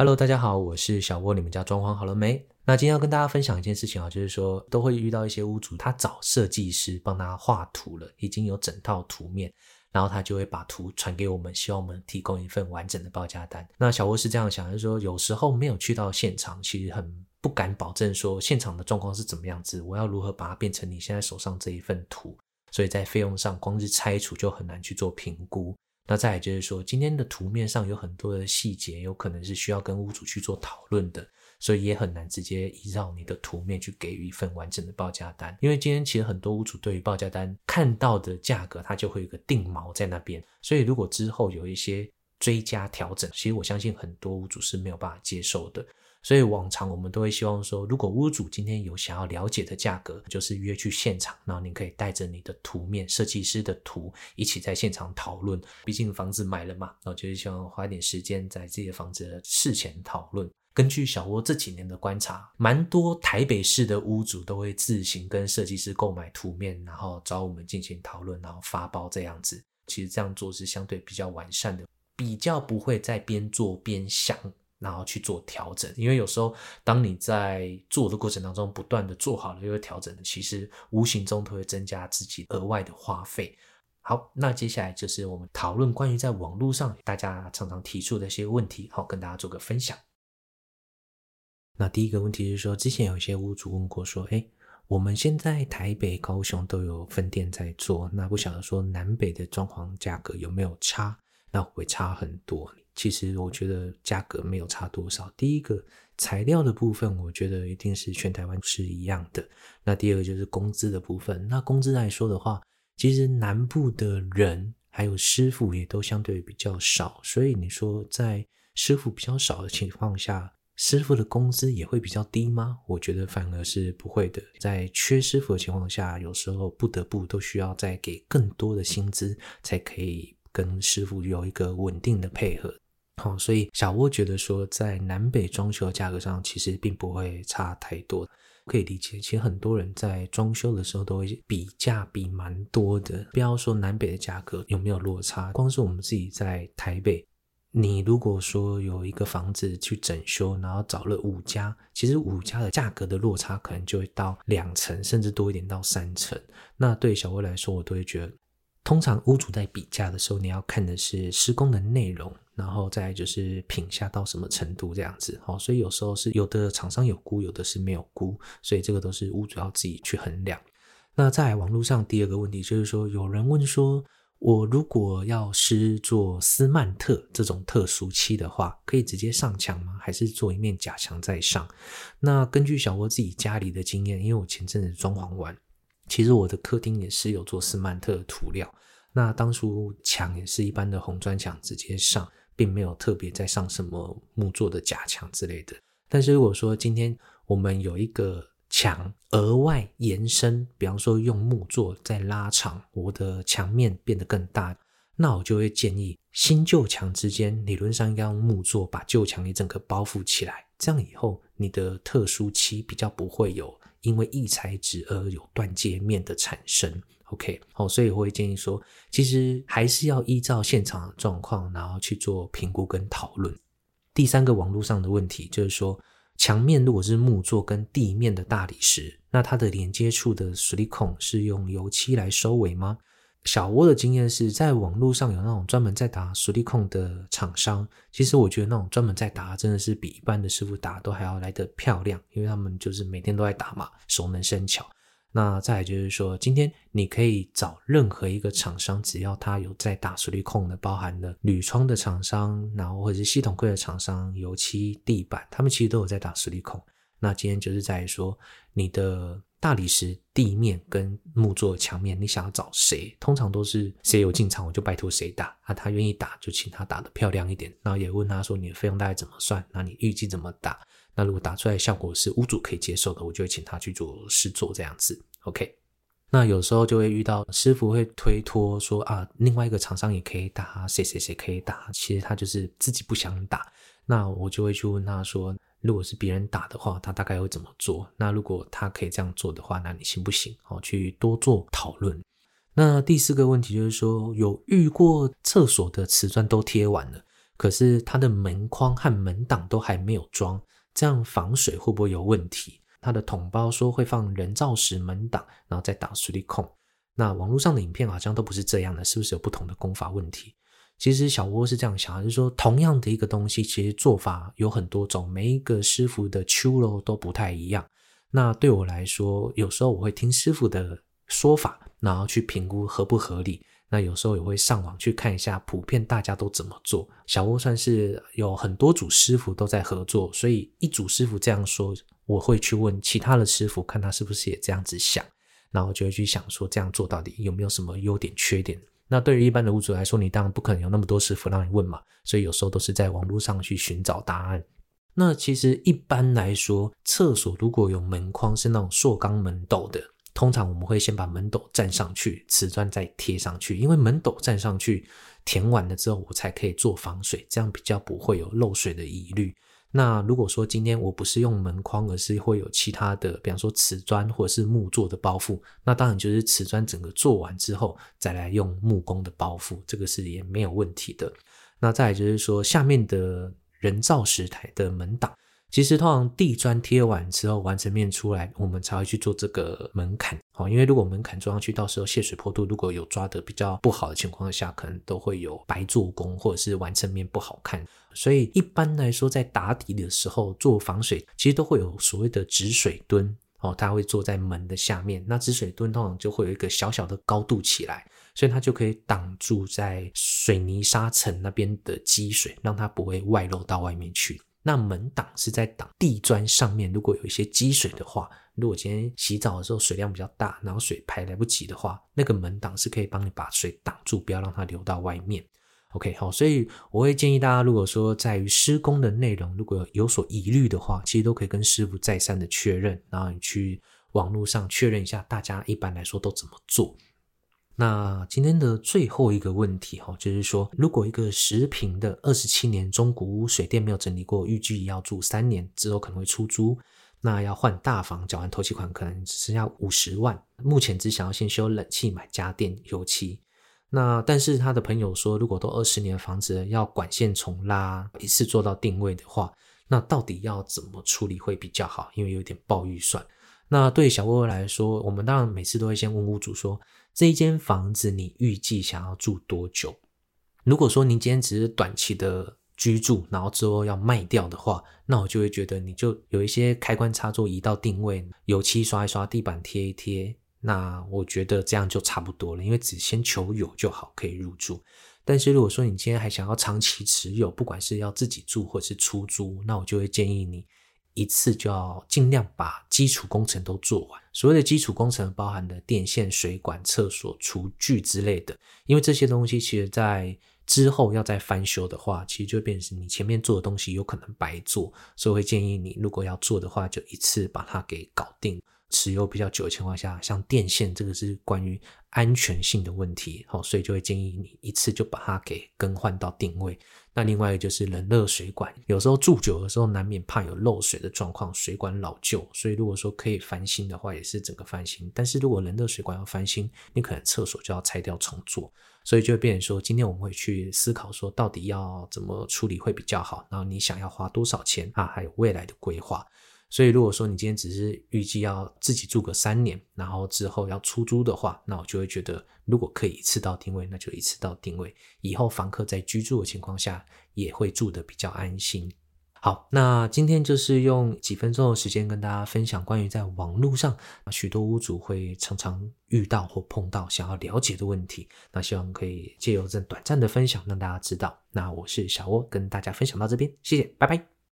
Hello，大家好，我是小窝，你们家装潢好了没？那今天要跟大家分享一件事情啊，就是说都会遇到一些屋主，他找设计师帮他画图了，已经有整套图面，然后他就会把图传给我们，希望我们提供一份完整的报价单。那小窝是这样想，就是说有时候没有去到现场，其实很不敢保证说现场的状况是怎么样子，我要如何把它变成你现在手上这一份图，所以在费用上光是拆除就很难去做评估。那再来就是说，今天的图面上有很多的细节，有可能是需要跟屋主去做讨论的，所以也很难直接依照你的图面去给予一份完整的报价单。因为今天其实很多屋主对于报价单看到的价格，它就会有个定锚在那边，所以如果之后有一些追加调整，其实我相信很多屋主是没有办法接受的。所以往常我们都会希望说，如果屋主今天有想要了解的价格，就是约去现场，然后您可以带着你的图面、设计师的图一起在现场讨论。毕竟房子买了嘛，然后就是希望花一点时间在自己的房子的事前讨论。根据小窝这几年的观察，蛮多台北市的屋主都会自行跟设计师购买图面，然后找我们进行讨论，然后发包这样子。其实这样做是相对比较完善的，比较不会在边做边想。然后去做调整，因为有时候当你在做的过程当中不断的做好了又调整，其实无形中都会增加自己额外的花费。好，那接下来就是我们讨论关于在网络上大家常常提出的一些问题，好，跟大家做个分享。那第一个问题是说，之前有一些屋主问过说，诶，我们现在台北、高雄都有分店在做，那不晓得说南北的装潢价格有没有差？那会不会差很多？其实我觉得价格没有差多少。第一个材料的部分，我觉得一定是全台湾是一样的。那第二个就是工资的部分。那工资来说的话，其实南部的人还有师傅也都相对比较少，所以你说在师傅比较少的情况下，师傅的工资也会比较低吗？我觉得反而是不会的。在缺师傅的情况下，有时候不得不都需要再给更多的薪资，才可以跟师傅有一个稳定的配合。好，所以小窝觉得说，在南北装修的价格上，其实并不会差太多。可以理解，其实很多人在装修的时候都会比价比蛮多的。不要说南北的价格有没有落差，光是我们自己在台北，你如果说有一个房子去整修，然后找了五家，其实五家的价格的落差可能就会到两成，甚至多一点到三成。那对小窝来说，我都会觉得。通常屋主在比价的时候，你要看的是施工的内容，然后再就是品下到什么程度这样子。好，所以有时候是有的厂商有估，有的是没有估，所以这个都是屋主要自己去衡量。那在网络上第二个问题就是说，有人问说，我如果要施做斯曼特这种特殊漆的话，可以直接上墙吗？还是做一面假墙再上？那根据小窝自己家里的经验，因为我前阵子装潢完。其实我的客厅也是有做斯曼特的涂料，那当初墙也是一般的红砖墙直接上，并没有特别再上什么木作的假墙之类的。但是如果说今天我们有一个墙额外延伸，比方说用木作再拉长，我的墙面变得更大，那我就会建议新旧墙之间理论上应该用木作把旧墙一整个包覆起来，这样以后你的特殊漆比较不会有。因为异材质而有断接面的产生，OK，好，所以我会建议说，其实还是要依照现场的状况，然后去做评估跟讨论。第三个网络上的问题就是说，墙面如果是木作跟地面的大理石，那它的连接处的矽利康是用油漆来收尾吗？小窝的经验是在网络上有那种专门在打矽利康的厂商，其实我觉得那种专门在打真的是比一般的师傅打都还要来得漂亮，因为他们就是每天都在打嘛，熟能生巧。那再来就是说，今天你可以找任何一个厂商，只要他有在打矽利控的，包含了铝窗的厂商，然后或者是系统柜的厂商、油漆、地板，他们其实都有在打矽利控。那今天就是在说你的。大理石地面跟木作墙面，你想要找谁？通常都是谁有进场，我就拜托谁打啊。他愿意打，就请他打得漂亮一点。然后也问他说，你的费用大概怎么算？那你预计怎么打？那如果打出来效果是屋主可以接受的，我就会请他去做试做这样子。OK。那有时候就会遇到师傅会推脱说啊，另外一个厂商也可以打，谁谁谁可以打。其实他就是自己不想打。那我就会去问他说。如果是别人打的话，他大概会怎么做？那如果他可以这样做的话，那你行不行？哦，去多做讨论。那第四个问题就是说，有遇过厕所的瓷砖都贴完了，可是它的门框和门挡都还没有装，这样防水会不会有问题？他的桶包说会放人造石门挡，然后再打矽利康。那网络上的影片好像都不是这样的，是不是有不同的功法问题？其实小窝是这样想，就是说同样的一个东西，其实做法有很多种，每一个师傅的手路都不太一样。那对我来说，有时候我会听师傅的说法，然后去评估合不合理。那有时候也会上网去看一下，普遍大家都怎么做。小窝算是有很多组师傅都在合作，所以一组师傅这样说，我会去问其他的师傅，看他是不是也这样子想。然后就会去想说，这样做到底有没有什么优点缺点？那对于一般的屋主来说，你当然不可能有那么多师傅让你问嘛，所以有时候都是在网络上去寻找答案。那其实一般来说，厕所如果有门框是那种塑钢门斗的，通常我们会先把门斗站上去，瓷砖再贴上去，因为门斗站上去填完了之后，我才可以做防水，这样比较不会有漏水的疑虑。那如果说今天我不是用门框，而是会有其他的，比方说瓷砖或者是木做的包覆，那当然就是瓷砖整个做完之后再来用木工的包覆，这个是也没有问题的。那再来就是说下面的人造石台的门挡。其实通常地砖贴完之后，完成面出来，我们才会去做这个门槛。好，因为如果门槛做上去，到时候泄水坡度如果有抓得比较不好的情况下，可能都会有白做工或者是完成面不好看。所以一般来说，在打底的时候做防水，其实都会有所谓的止水墩哦，它会坐在门的下面。那止水墩通常就会有一个小小的高度起来，所以它就可以挡住在水泥沙层那边的积水，让它不会外漏到外面去。那门挡是在挡地砖上面，如果有一些积水的话，如果今天洗澡的时候水量比较大，然后水排来不及的话，那个门挡是可以帮你把水挡住，不要让它流到外面。OK，好，所以我会建议大家，如果说在于施工的内容如果有所疑虑的话，其实都可以跟师傅再三的确认，然后你去网络上确认一下，大家一般来说都怎么做。那今天的最后一个问题哈，就是说，如果一个十坪的二十七年中古屋，水电没有整理过，预计要住三年之后可能会出租，那要换大房，缴完头期款可能只剩下五十万，目前只想要先修冷气、买家电、油漆。那但是他的朋友说，如果都二十年的房子要管线重拉，一次做到定位的话，那到底要怎么处理会比较好？因为有点爆预算。那对小窝来说，我们当然每次都会先问屋主说，这一间房子你预计想要住多久？如果说您今天只是短期的居住，然后之后要卖掉的话，那我就会觉得你就有一些开关插座移到定位，油漆刷一刷，地板贴一贴，那我觉得这样就差不多了，因为只先求有就好，可以入住。但是如果说你今天还想要长期持有，不管是要自己住或是出租，那我就会建议你。一次就要尽量把基础工程都做完。所谓的基础工程，包含的电线、水管、厕所、厨具之类的。因为这些东西，其实在之后要再翻修的话，其实就变成你前面做的东西有可能白做。所以会建议你，如果要做的话，就一次把它给搞定。持有比较久的情况下，像电线这个是关于安全性的问题，好，所以就会建议你一次就把它给更换到定位。那另外一个就是冷热水管，有时候住久的时候难免怕有漏水的状况，水管老旧，所以如果说可以翻新的话，也是整个翻新。但是如果冷热水管要翻新，你可能厕所就要拆掉重做，所以就会变成说，今天我们会去思考说，到底要怎么处理会比较好，然后你想要花多少钱啊，还有未来的规划。所以，如果说你今天只是预计要自己住个三年，然后之后要出租的话，那我就会觉得，如果可以一次到定位，那就一次到定位。以后房客在居住的情况下，也会住得比较安心。好，那今天就是用几分钟的时间跟大家分享关于在网络上许多屋主会常常遇到或碰到想要了解的问题。那希望可以借由这短暂的分享，让大家知道。那我是小窝，跟大家分享到这边，谢谢，拜拜。